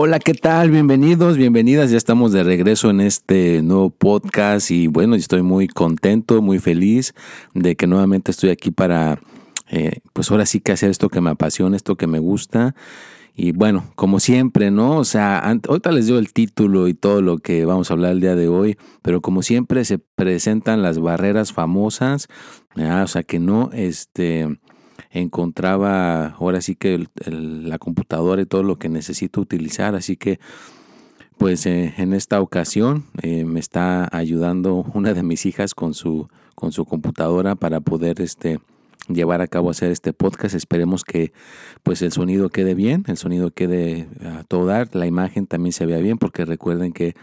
Hola, ¿qué tal? Bienvenidos, bienvenidas. Ya estamos de regreso en este nuevo podcast y bueno, estoy muy contento, muy feliz de que nuevamente estoy aquí para, eh, pues ahora sí que hacer esto que me apasiona, esto que me gusta. Y bueno, como siempre, ¿no? O sea, ahorita les dio el título y todo lo que vamos a hablar el día de hoy, pero como siempre se presentan las barreras famosas, o sea, que no, este, encontraba ahora sí que la computadora y todo lo que necesito utilizar. Así que pues eh, en esta ocasión eh, me está ayudando una de mis hijas con su, con su computadora para poder este, llevar a cabo hacer este podcast. Esperemos que pues el sonido quede bien, el sonido quede a todo dar, la imagen también se vea bien, porque recuerden que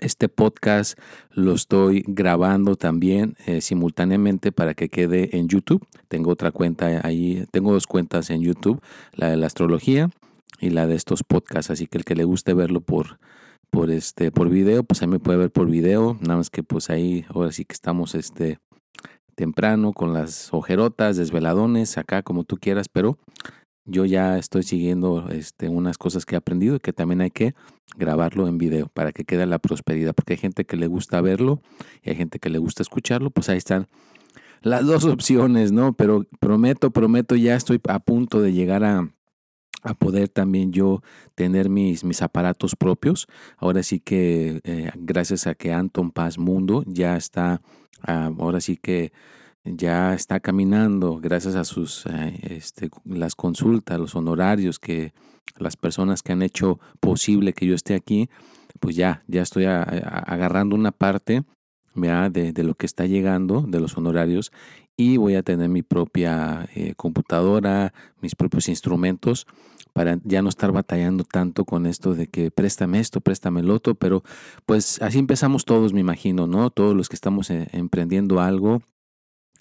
este podcast lo estoy grabando también eh, simultáneamente para que quede en YouTube. Tengo otra cuenta ahí, tengo dos cuentas en YouTube, la de la astrología y la de estos podcasts. Así que el que le guste verlo por, por este, por video, pues ahí me puede ver por video. Nada más que pues ahí ahora sí que estamos este temprano con las ojerotas, desveladones, acá como tú quieras, pero yo ya estoy siguiendo este, unas cosas que he aprendido y que también hay que grabarlo en video para que quede la prosperidad, porque hay gente que le gusta verlo y hay gente que le gusta escucharlo, pues ahí están las dos opciones, ¿no? Pero prometo, prometo, ya estoy a punto de llegar a, a poder también yo tener mis, mis aparatos propios. Ahora sí que eh, gracias a que Anton Paz Mundo ya está, ah, ahora sí que ya está caminando gracias a sus eh, este, las consultas, los honorarios que las personas que han hecho posible que yo esté aquí, pues ya, ya estoy agarrando una parte de, de, lo que está llegando, de los honorarios, y voy a tener mi propia eh, computadora, mis propios instrumentos para ya no estar batallando tanto con esto de que préstame esto, préstame el otro, pero pues así empezamos todos, me imagino, ¿no? Todos los que estamos eh, emprendiendo algo,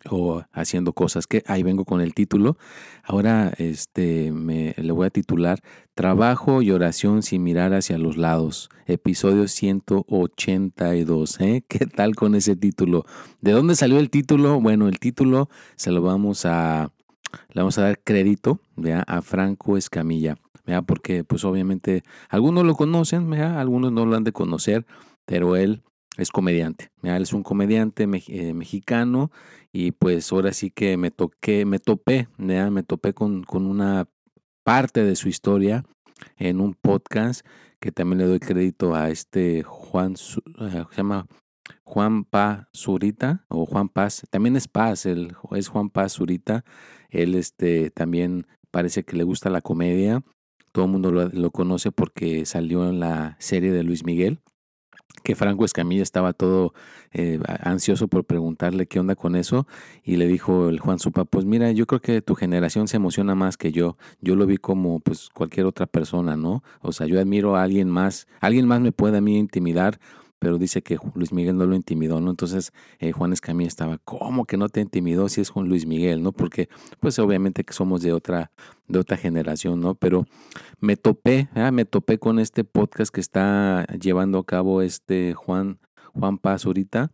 o haciendo cosas que ahí vengo con el título. Ahora este me le voy a titular Trabajo y oración sin mirar hacia los lados, episodio 182, ¿eh? ¿Qué tal con ese título? ¿De dónde salió el título? Bueno, el título se lo vamos a le vamos a dar crédito ¿vea? a Franco Escamilla, ¿vea? porque pues obviamente algunos lo conocen, ¿vea? algunos no lo han de conocer, pero él es comediante. Él es un comediante eh, mexicano y pues ahora sí que me toqué, me topé, me topé con, con, una parte de su historia en un podcast que también le doy crédito a este Juan, eh, se llama Juan Paz Zurita o Juan Paz, también es Paz, el, es Juan Paz Zurita, él este, también parece que le gusta la comedia, todo el mundo lo, lo conoce porque salió en la serie de Luis Miguel que Franco Escamilla estaba todo eh, ansioso por preguntarle qué onda con eso y le dijo el Juan Supa, pues mira, yo creo que tu generación se emociona más que yo. Yo lo vi como pues cualquier otra persona, ¿no? O sea, yo admiro a alguien más, alguien más me puede a mí intimidar pero dice que Luis Miguel no lo intimidó, ¿no? Entonces eh, Juan Escamilla estaba, ¿cómo que no te intimidó si es Juan Luis Miguel, ¿no? Porque pues obviamente que somos de otra, de otra generación, ¿no? Pero me topé, ¿eh? me topé con este podcast que está llevando a cabo este Juan, Juan Paz ahorita.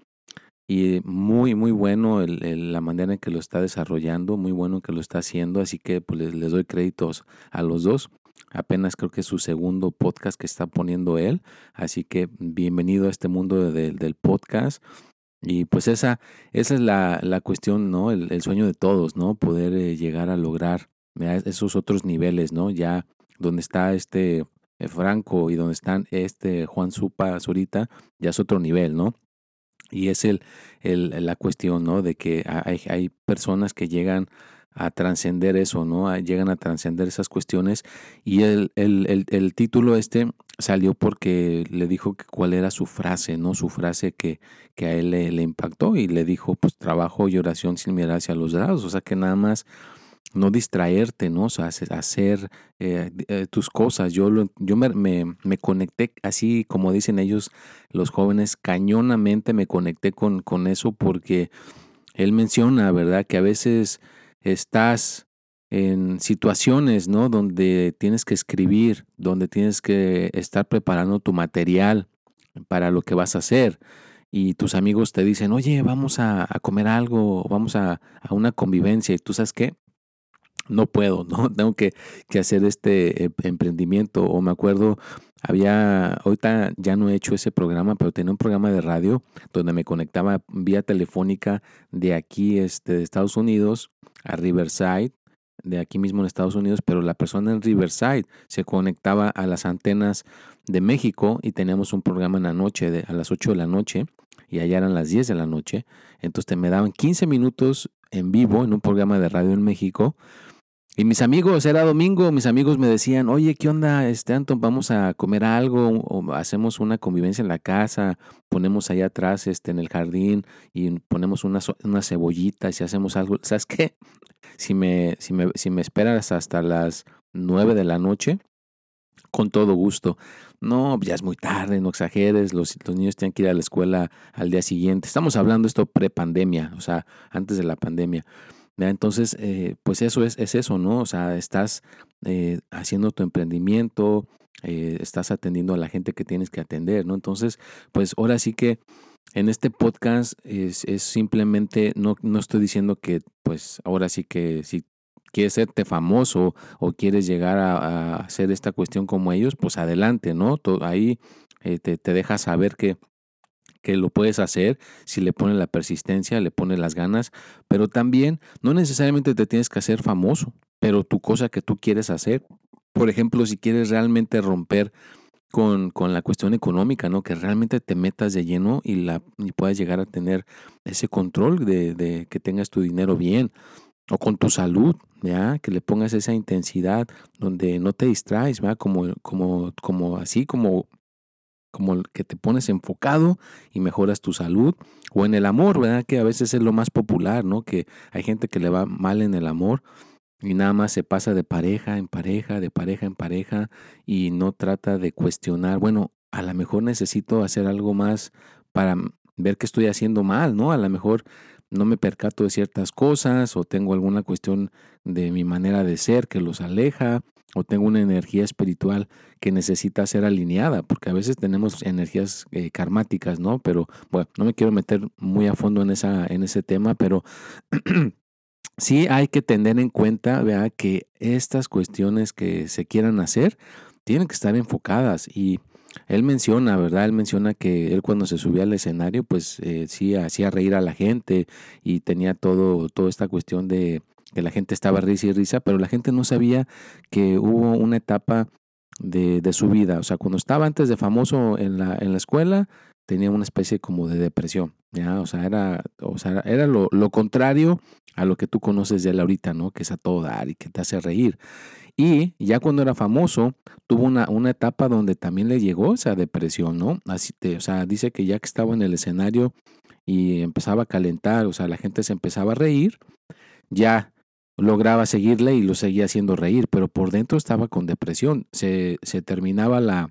Y muy, muy bueno la manera en que lo está desarrollando, muy bueno que lo está haciendo, así que pues les doy créditos a los dos. Apenas creo que es su segundo podcast que está poniendo él. Así que bienvenido a este mundo del podcast. Y pues esa, esa es la, la cuestión, ¿no? El, sueño de todos, ¿no? Poder eh, llegar a lograr esos otros niveles, ¿no? Ya donde está este eh, Franco y donde están este Juan Supa Zurita, ya es otro nivel, ¿no? Y es el, el, la cuestión, ¿no? De que hay, hay personas que llegan a trascender eso, ¿no? Llegan a trascender esas cuestiones. Y el, el, el, título este salió porque le dijo que cuál era su frase, ¿no? Su frase que, que a él le, impactó y le dijo, pues trabajo y oración sin mirar hacia los lados. O sea que nada más no distraerte, ¿no? O sea, hacer eh, eh, tus cosas. Yo, yo me, me, conecté, así como dicen ellos, los jóvenes, cañonamente me conecté con, con eso porque él menciona, ¿verdad? Que a veces estás en situaciones, ¿no? Donde tienes que escribir, donde tienes que estar preparando tu material para lo que vas a hacer. Y tus amigos te dicen, oye, vamos a, comer algo, vamos a, a, una convivencia. Y tú sabes qué, no puedo, ¿no? Tengo que, que hacer este eh, emprendimiento. O me acuerdo, había, ahorita ya no he hecho ese programa, pero tenía un programa de radio donde me conectaba vía telefónica de aquí, este, de Estados Unidos a Riverside, de aquí mismo en Estados Unidos, pero la persona en Riverside se conectaba a las antenas de México y teníamos un programa en la noche, de, a las 8 de la noche, y allá eran las 10 de la noche. Entonces me daban 15 minutos en vivo en un programa de radio en México y mis amigos, era domingo, mis amigos me decían, oye, ¿qué onda, este Anton? Vamos a comer algo, o hacemos una convivencia en la casa, ponemos allá atrás, este, en el jardín, y ponemos unas, unas cebollitas y hacemos algo. ¿Sabes qué? Si me, si me, si me esperas hasta las nueve de la noche, con todo gusto. No, ya es muy tarde, no exageres, los, los niños tienen que ir a la escuela al día siguiente. Estamos hablando esto pre-pandemia, o sea, antes de la pandemia. Entonces, eh, pues eso es, es, eso, ¿no? O sea, estás eh, haciendo tu emprendimiento, eh, estás atendiendo a la gente que tienes que atender, ¿no? Entonces, pues ahora sí que en este podcast es, es simplemente, no, no estoy diciendo que, pues ahora sí que si quieres serte famoso o quieres llegar a, hacer esta cuestión como ellos, pues adelante, ¿no? ahí te, te deja saber que que lo puedes hacer si le pones la persistencia, le pones las ganas, pero también no necesariamente te tienes que hacer famoso, pero tu cosa que tú quieres hacer, por ejemplo, si quieres realmente romper con, con, la cuestión económica, ¿no? Que realmente te metas de lleno y, la, y puedas llegar a tener ese control de, de, que tengas tu dinero bien. O con tu salud, ¿ya? Que le pongas esa intensidad donde no te distraes, ¿va? Como, como, como así, como como que te pones enfocado y mejoras tu salud, o en el amor, ¿verdad? Que a veces es lo más popular, ¿no? Que hay gente que le va mal en el amor y nada más se pasa de pareja en pareja, de pareja en pareja y no trata de cuestionar, bueno, a lo mejor necesito hacer algo más para ver que estoy haciendo mal, ¿no? A lo mejor no me percato de ciertas cosas o tengo alguna cuestión de mi manera de ser que los aleja o tengo una energía espiritual que necesita ser alineada, porque a veces tenemos energías eh, karmáticas, ¿no? Pero bueno, no me quiero meter muy a fondo en, esa, en ese tema, pero sí hay que tener en cuenta, vea, que estas cuestiones que se quieran hacer tienen que estar enfocadas y él menciona, ¿verdad? Él menciona que él cuando se subía al escenario, pues eh, sí hacía reír a la gente y tenía todo, toda esta cuestión de que la gente estaba risa y risa, pero la gente no sabía que hubo una etapa de, de su vida. O sea, cuando estaba antes de famoso en la, en la escuela, tenía una especie como de depresión, ¿ya? O sea, era, o sea, era lo, lo, contrario a lo que tú conoces de él ahorita, ¿no? Que es a todo dar y que te hace reír. Y ya cuando era famoso, tuvo una, una etapa donde también le llegó esa depresión, ¿no? Así te, o sea, dice que ya que estaba en el escenario y empezaba a calentar, o sea, la gente se empezaba a reír, ya lograba seguirle y lo seguía haciendo reír, pero por dentro estaba con depresión. Se, se terminaba la,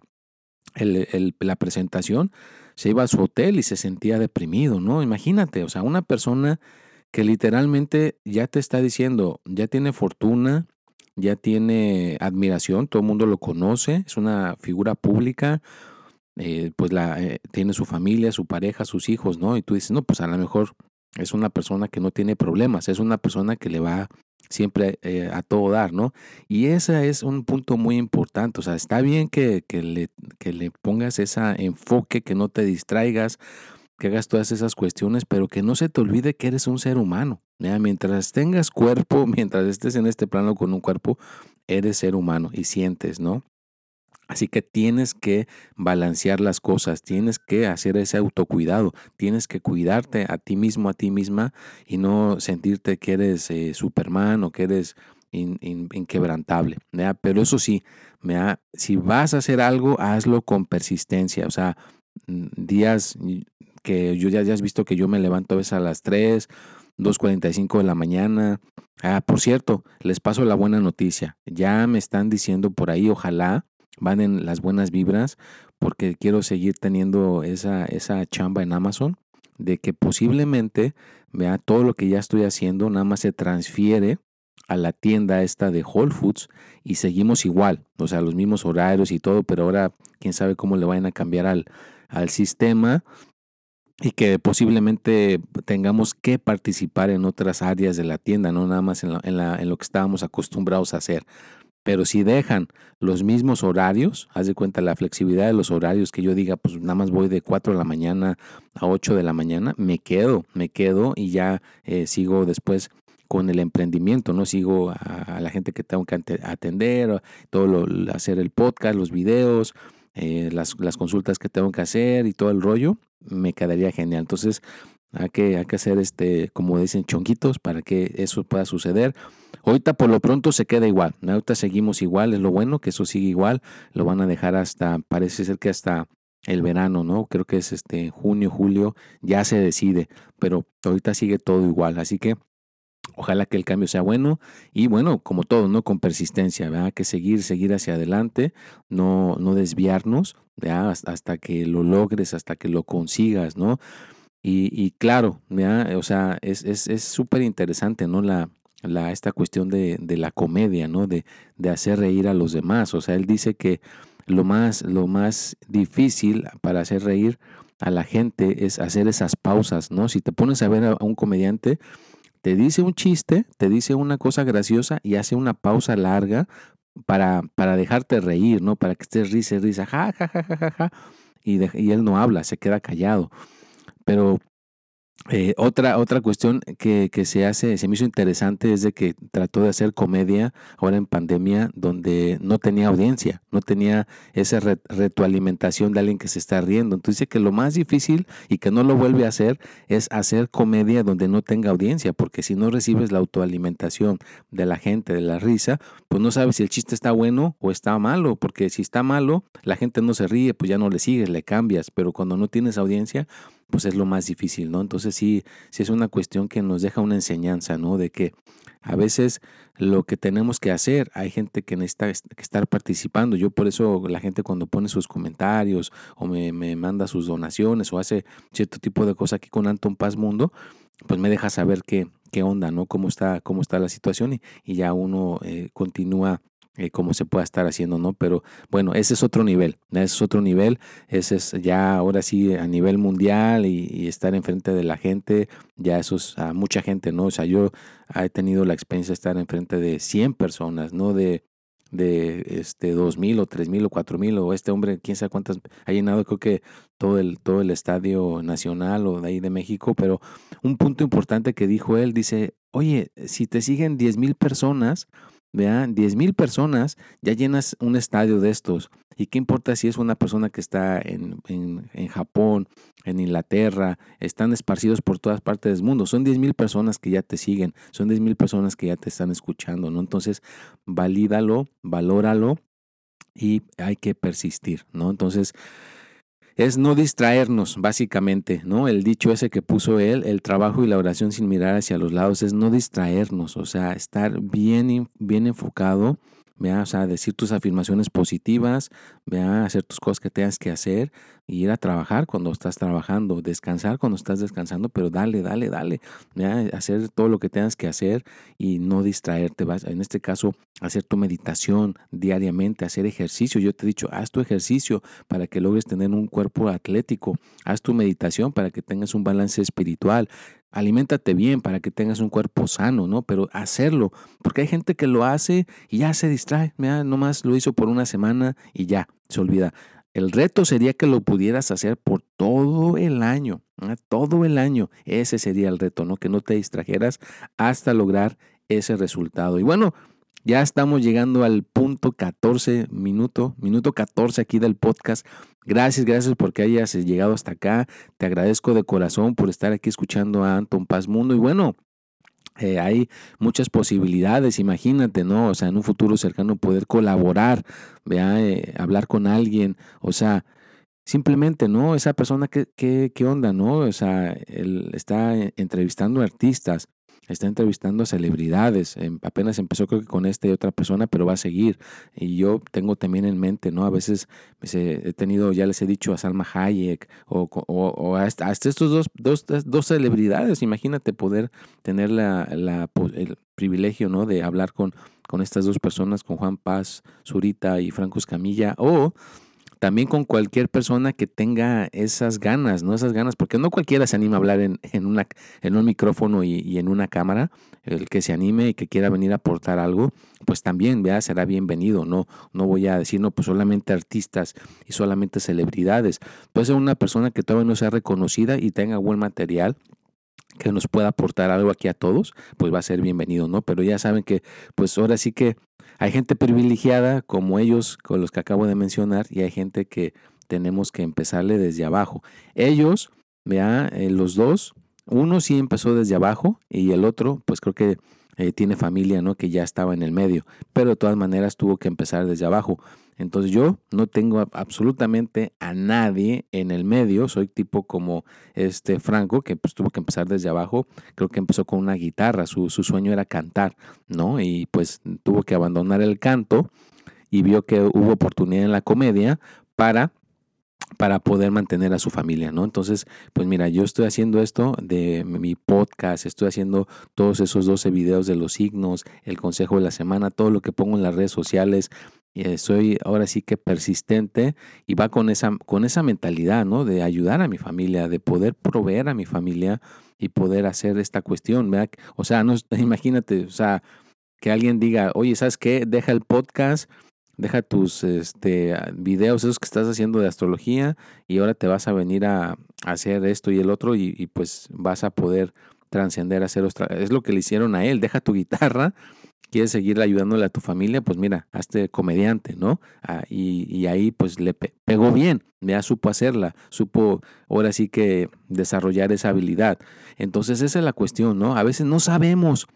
el, la presentación, se iba a su hotel y se sentía deprimido, ¿no? Imagínate, o sea, una persona que literalmente ya te está diciendo, ya tiene fortuna, ya tiene admiración, todo el mundo lo conoce, es una figura pública, eh, pues la, eh, tiene su familia, su pareja, sus hijos, ¿no? Y tú dices, no, pues a lo mejor es una persona que no tiene problemas, es una persona que le va siempre eh, a todo dar, ¿no? Y ese es un punto muy importante, o sea, está bien que, que, le, que le pongas ese enfoque, que no te distraigas, que hagas todas esas cuestiones, pero que no se te olvide que eres un ser humano. Mientras tengas cuerpo, mientras estés en este plano con un cuerpo, eres ser humano y sientes, ¿no? Así que tienes que balancear las cosas, tienes que hacer ese autocuidado, tienes que cuidarte a ti mismo, a ti misma y no sentirte que eres eh, Superman o que eres inquebrantable. Pero eso sí, si vas a hacer algo, hazlo con persistencia. O sea, días que yo ya, ya has visto que yo me levanto a veces a las 3, 2.45 de la mañana. Ah, por cierto, les paso la buena noticia. Ya me están diciendo por ahí, ojalá van en las buenas vibras, porque quiero seguir teniendo esa, esa chamba en Amazon, de que posiblemente, vea, todo lo que ya estoy haciendo nada más se transfiere a la tienda esta de Whole Foods y seguimos igual, o sea, los mismos horarios y todo, pero ahora quién sabe cómo le vayan a cambiar al, al sistema y que posiblemente tengamos que participar en otras áreas de la tienda, no nada más en, en, lo que estábamos acostumbrados a hacer. Pero si dejan los mismos horarios, haz de cuenta la flexibilidad de los horarios, que yo diga, pues nada más voy de 4 de la mañana a 8 de la mañana, me quedo, me quedo y ya eh, sigo después con el emprendimiento, ¿no? Sigo a, la gente que tengo que atender, todo lo, hacer el podcast, los videos, eh, las, consultas que tengo que hacer y todo el rollo, me quedaría genial. Entonces, hay que, hay que hacer este, como dicen, chonquitos para que eso pueda suceder. Ahorita por lo pronto se queda igual. Ahorita seguimos igual, es lo bueno que eso sigue igual. Lo van a dejar hasta, parece ser que hasta el verano, ¿no? Creo que es este junio, julio, ya se decide, pero ahorita sigue todo igual. Así que Ojalá que el cambio sea bueno y bueno, como todo, ¿no? Con persistencia, ¿verdad? Que seguir, seguir hacia adelante, no, no desviarnos, ¿verdad? Hasta, que lo logres, hasta que lo consigas, ¿no? Y, claro, ¿verdad? O sea, es súper interesante, ¿no? La, la, esta cuestión de, de, la comedia, ¿no? De, de hacer reír a los demás. O sea, él dice que lo más, lo más difícil para hacer reír a la gente es hacer esas pausas, ¿no? Si te pones a ver a un comediante, te dice un chiste, te dice una cosa graciosa y hace una pausa larga para, para dejarte reír, ¿no? Para que estés risa, risa, ja, ja, ja, ja, ja, ja. Y, y él no habla, se queda callado. Pero eh, otra, otra cuestión que, que, se hace, se me hizo interesante es de que trató de hacer comedia ahora en pandemia donde no tenía audiencia, no tenía esa retroalimentación de alguien que se está riendo. Entonces dice que lo más difícil y que no lo vuelve a hacer es hacer comedia donde no tenga audiencia, porque si no recibes la autoalimentación de la gente, de la risa, pues no sabes si el chiste está bueno o está malo, porque si está malo, la gente no se ríe, pues ya no le sigues, le cambias, pero cuando no tienes audiencia, pues es lo más difícil, ¿no? Entonces sí, sí es una cuestión que nos deja una enseñanza, ¿no? De que a veces lo que tenemos que hacer, hay gente que necesita estar participando. Yo por eso la gente cuando pone sus comentarios o me, manda sus donaciones o hace cierto tipo de cosas aquí con Anton Paz Mundo, pues me deja saber qué, qué onda, ¿no? Cómo está, cómo está la situación y, y ya uno eh, continúa eh, cómo se pueda estar haciendo, ¿no? Pero bueno, ese es otro nivel, ese es otro nivel, ese es ya ahora sí a nivel mundial y, estar enfrente de la gente, ya eso es a mucha gente, ¿no? O sea, yo he tenido la experiencia de estar enfrente de 100 personas, no de de este dos mil o tres mil o cuatro mil o este hombre quién sabe cuántas ha llenado creo que todo el todo el estadio nacional o de ahí de México pero un punto importante que dijo él dice oye si te siguen diez mil personas Vean, 10 mil personas, ya llenas un estadio de estos. ¿Y qué importa si es una persona que está en, en, Japón, en Inglaterra, están esparcidos por todas partes del mundo? Son 10 mil personas que ya te siguen, son 10 mil personas que ya te están escuchando, ¿no? Entonces, valídalo, valóralo y hay que persistir, ¿no? Entonces, es no distraernos, básicamente, ¿no? El dicho ese que puso él, el trabajo y la oración sin mirar hacia los lados, es no distraernos, o sea, estar bien, bien enfocado vea, o sea, decir tus afirmaciones positivas, vea, hacer tus cosas que tengas que hacer ir a trabajar cuando estás trabajando, descansar cuando estás descansando, pero dale, dale, dale, vea, hacer todo lo que tengas que hacer y no distraerte. En este caso, hacer tu meditación diariamente, hacer ejercicio. Yo te he dicho, haz tu ejercicio para que logres tener un cuerpo atlético, haz tu meditación para que tengas un balance espiritual, aliméntate bien para que tengas un cuerpo sano, ¿no? Pero hacerlo, porque hay gente que lo hace y ya se distrae, mira, nomás lo hizo por una semana y ya, se olvida. El reto sería que lo pudieras hacer por todo el año, todo el año. Ese sería el reto, ¿no? Que no te distrajeras hasta lograr ese resultado. Y bueno, ya estamos llegando al punto 14, minuto, minuto 14 aquí del podcast. Gracias, gracias porque hayas llegado hasta acá. Te agradezco de corazón por estar aquí escuchando a Anton Paz Mundo. Y bueno, eh, hay muchas posibilidades, imagínate, ¿no? O sea, en un futuro cercano poder colaborar, vea, eh, hablar con alguien, o sea, simplemente, ¿no? Esa persona, ¿qué, qué, qué onda, no? O sea, él está entrevistando artistas, está entrevistando a celebridades. Em, apenas empezó creo que con esta y otra persona, pero va a seguir. Y yo tengo también en mente, ¿no? A veces he tenido, ya les he dicho a Salma Hayek o, o, hasta, estos dos, dos, dos, celebridades. Imagínate poder tener la, la, el privilegio, ¿no? De hablar con, con estas dos personas, con Juan Paz, Zurita y Franco Escamilla. O también con cualquier persona que tenga esas ganas, ¿no? Esas ganas, porque no cualquiera se anima a hablar en, en, una, en un micrófono y, en una cámara. El que se anime y que quiera venir a aportar algo, pues también, vea, será bienvenido. No, no voy a decir, no, pues solamente artistas y solamente celebridades. Puede ser una persona que todavía no sea reconocida y tenga buen material que nos pueda aportar algo aquí a todos, pues va a ser bienvenido, ¿no? Pero ya saben que, pues ahora sí que hay gente privilegiada como ellos, con los que acabo de mencionar, y hay gente que tenemos que empezarle desde abajo. Ellos, vea, eh, los dos, uno sí empezó desde abajo y el otro, pues creo que eh, tiene familia, ¿no? Que ya estaba en el medio, pero de todas maneras tuvo que empezar desde abajo. Entonces yo no tengo absolutamente a nadie en el medio, soy tipo como este Franco, que pues tuvo que empezar desde abajo, creo que empezó con una guitarra, su, su sueño era cantar, ¿no? Y pues tuvo que abandonar el canto y vio que hubo oportunidad en la comedia para para poder mantener a su familia, ¿no? Entonces, pues mira, yo estoy haciendo esto de mi podcast, estoy haciendo todos esos 12 videos de los signos, el consejo de la semana, todo lo que pongo en las redes sociales, eh, soy ahora sí que persistente y va con esa, con esa mentalidad, ¿no? De ayudar a mi familia, de poder proveer a mi familia y poder hacer esta cuestión. O sea, no, imagínate, o sea, que alguien diga, oye, ¿sabes qué? Deja el podcast deja tus este, videos, esos que estás haciendo de astrología, y ahora te vas a venir a, hacer esto y el otro, y, pues vas a poder trascender hacer Es lo que le hicieron a él, deja tu guitarra, quieres seguir ayudándole a tu familia, pues mira, hazte comediante, ¿no? Ah, y, ahí pues le pegó bien, ya supo hacerla, supo ahora sí que desarrollar esa habilidad. Entonces esa es la cuestión, ¿no? A veces no sabemos.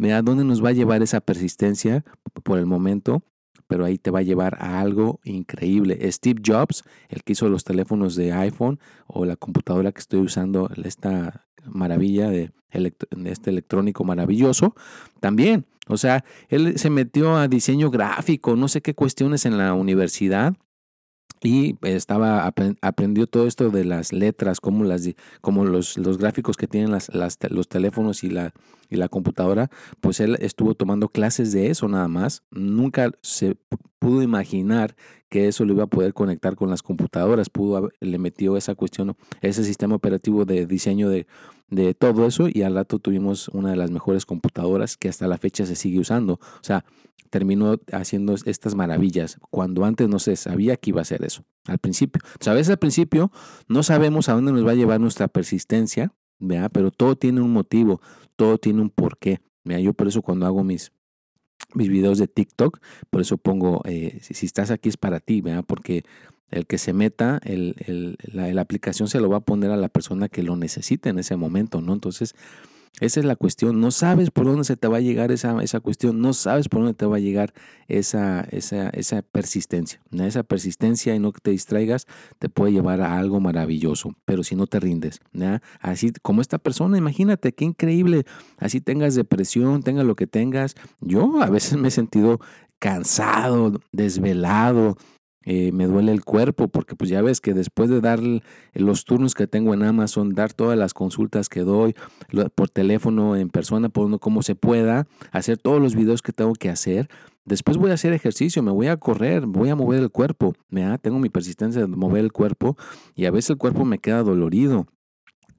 a dónde nos va a llevar esa persistencia por el momento pero ahí te va a llevar a algo increíble. Steve Jobs, el que hizo los teléfonos de iPhone o la computadora que estoy usando, esta maravilla de, este electrónico maravilloso, también. O sea, él se metió a diseño gráfico, no sé qué cuestiones en la universidad y estaba aprendió todo esto de las letras como las como los, los gráficos que tienen las, las, los teléfonos y la y la computadora pues él estuvo tomando clases de eso nada más. Nunca se pudo imaginar que eso lo iba a poder conectar con las computadoras pudo le metió esa cuestión ese sistema operativo de diseño de, de todo eso y al rato tuvimos una de las mejores computadoras que hasta la fecha se sigue usando o sea terminó haciendo estas maravillas cuando antes no se sabía que iba a hacer eso al principio. a veces al principio no sabemos a dónde nos va a llevar nuestra persistencia, ¿vea? pero todo tiene un motivo, todo tiene un porqué. ¿vea? Yo por eso cuando hago mis, mis videos de TikTok, por eso pongo, eh, si, estás aquí es para ti, ¿vea? porque el que se meta, el, el, la, la, aplicación se lo va a poner a la persona que lo necesite en ese momento, ¿no? Entonces, esa es la cuestión. No sabes por dónde se te va a llegar esa, esa cuestión. No sabes por dónde te va a llegar esa, esa, esa persistencia. Esa persistencia y no que te distraigas te puede llevar a algo maravilloso. Pero si no te rindes. Así como esta persona, imagínate qué increíble. Así tengas depresión, tengas lo que tengas. Yo a veces me he sentido cansado, desvelado, eh, me duele el cuerpo, porque pues ya ves que después de dar los turnos que tengo en Amazon, dar todas las consultas que doy por teléfono, en persona, por uno como se pueda, hacer todos los videos que tengo que hacer, después voy a hacer ejercicio, me voy a correr, voy a mover el cuerpo, tengo mi persistencia de mover el cuerpo y a veces el cuerpo me queda dolorido.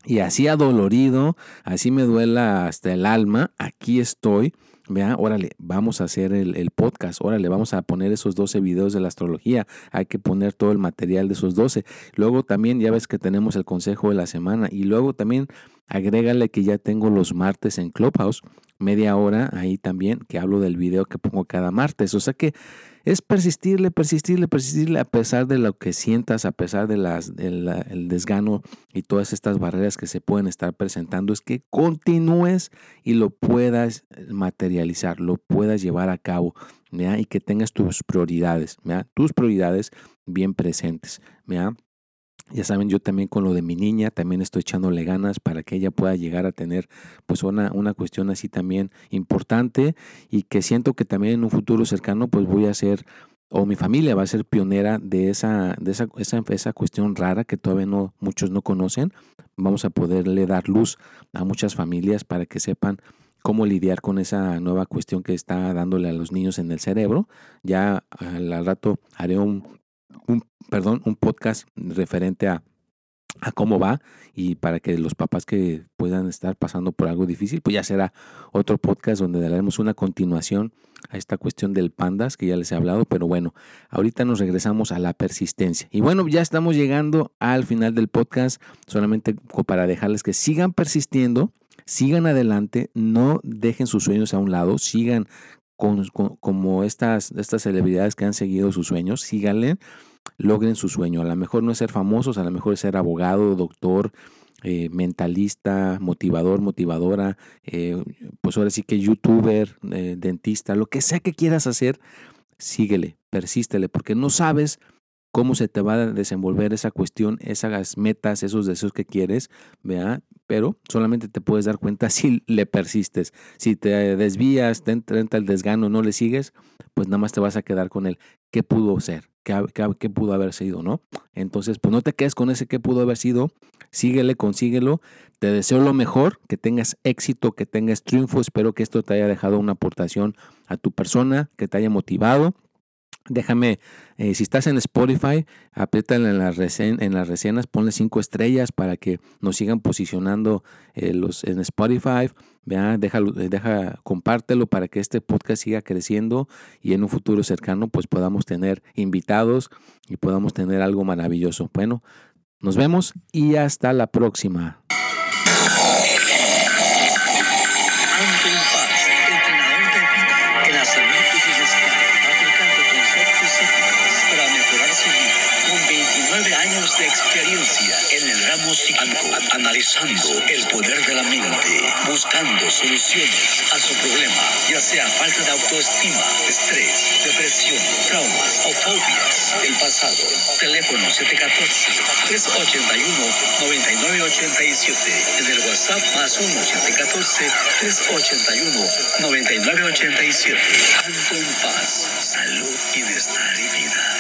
y así adolorido, así me duela hasta el alma, aquí estoy. Vea, órale, vamos a hacer el, el, podcast, órale, vamos a poner esos 12 videos de la astrología, hay que poner todo el material de esos 12. Luego también ya ves que tenemos el consejo de la semana y luego también agrégale que ya tengo los martes en Clubhouse, media hora ahí también, que hablo del video que pongo cada martes. O sea que es persistirle, persistirle, persistirle a pesar de lo que sientas, a pesar de las, del desgano y todas estas barreras que se pueden estar presentando, es que continúes y lo puedas materializar, lo puedas llevar a cabo y que tengas tus prioridades, tus prioridades bien presentes. Ya saben, yo también con lo de mi niña, también estoy echándole ganas para que ella pueda llegar a tener pues una, una cuestión así también importante y que siento que también en un futuro cercano pues voy a ser o mi familia va a ser pionera de esa, de esa, esa, esa cuestión rara que todavía no, muchos no conocen. Vamos a poderle dar luz a muchas familias para que sepan cómo lidiar con esa nueva cuestión que está dándole a los niños en el cerebro. Ya al rato haré un un, perdón, un podcast referente a, a cómo va y para que los papás que puedan estar pasando por algo difícil, pues ya será otro podcast donde daremos una continuación a esta cuestión del pandas que ya les he hablado, pero bueno, ahorita nos regresamos a la persistencia. Y bueno, ya estamos llegando al final del podcast, solamente para dejarles que sigan persistiendo, sigan adelante, no dejen sus sueños a un lado, sigan con, como estas, estas celebridades que han seguido sus sueños, síganle, logren su sueño. A lo mejor no es ser famosos, a lo mejor es ser abogado, doctor, eh, mentalista, motivador, motivadora, eh, pues ahora sí que youtuber, eh, dentista, lo que sea que quieras hacer, síguele, persístele, porque no sabes cómo se te va a desenvolver esa cuestión, esas metas, esos deseos que quieres, ¿vea? pero solamente te puedes dar cuenta si le persistes. Si te desvías, te entra el desgano, no le sigues, pues nada más te vas a quedar con el qué pudo ser, qué, qué, pudo haber sido, ¿no? Entonces, pues no te quedes con ese qué pudo haber sido, síguele, consíguelo. Te deseo lo mejor, que tengas éxito, que tengas triunfo. Espero que esto te haya dejado una aportación a tu persona, que te haya motivado Déjame, eh, si estás en Spotify, apriétale en las, en las reseñas, ponle cinco estrellas para que nos sigan posicionando eh, los, en Spotify. Vea, déjalo, eh, deja, compártelo para que este podcast siga creciendo y en un futuro cercano pues podamos tener invitados y podamos tener algo maravilloso. Bueno, nos vemos y hasta la próxima. analizando el poder de la mente, buscando soluciones a su problema, ya sea falta de autoestima, estrés, depresión, traumas o fobias del pasado. Teléfono 714-381-9987. En el WhatsApp más 1-714-381-9987. Tanto en paz, salud, y bienestar y vida.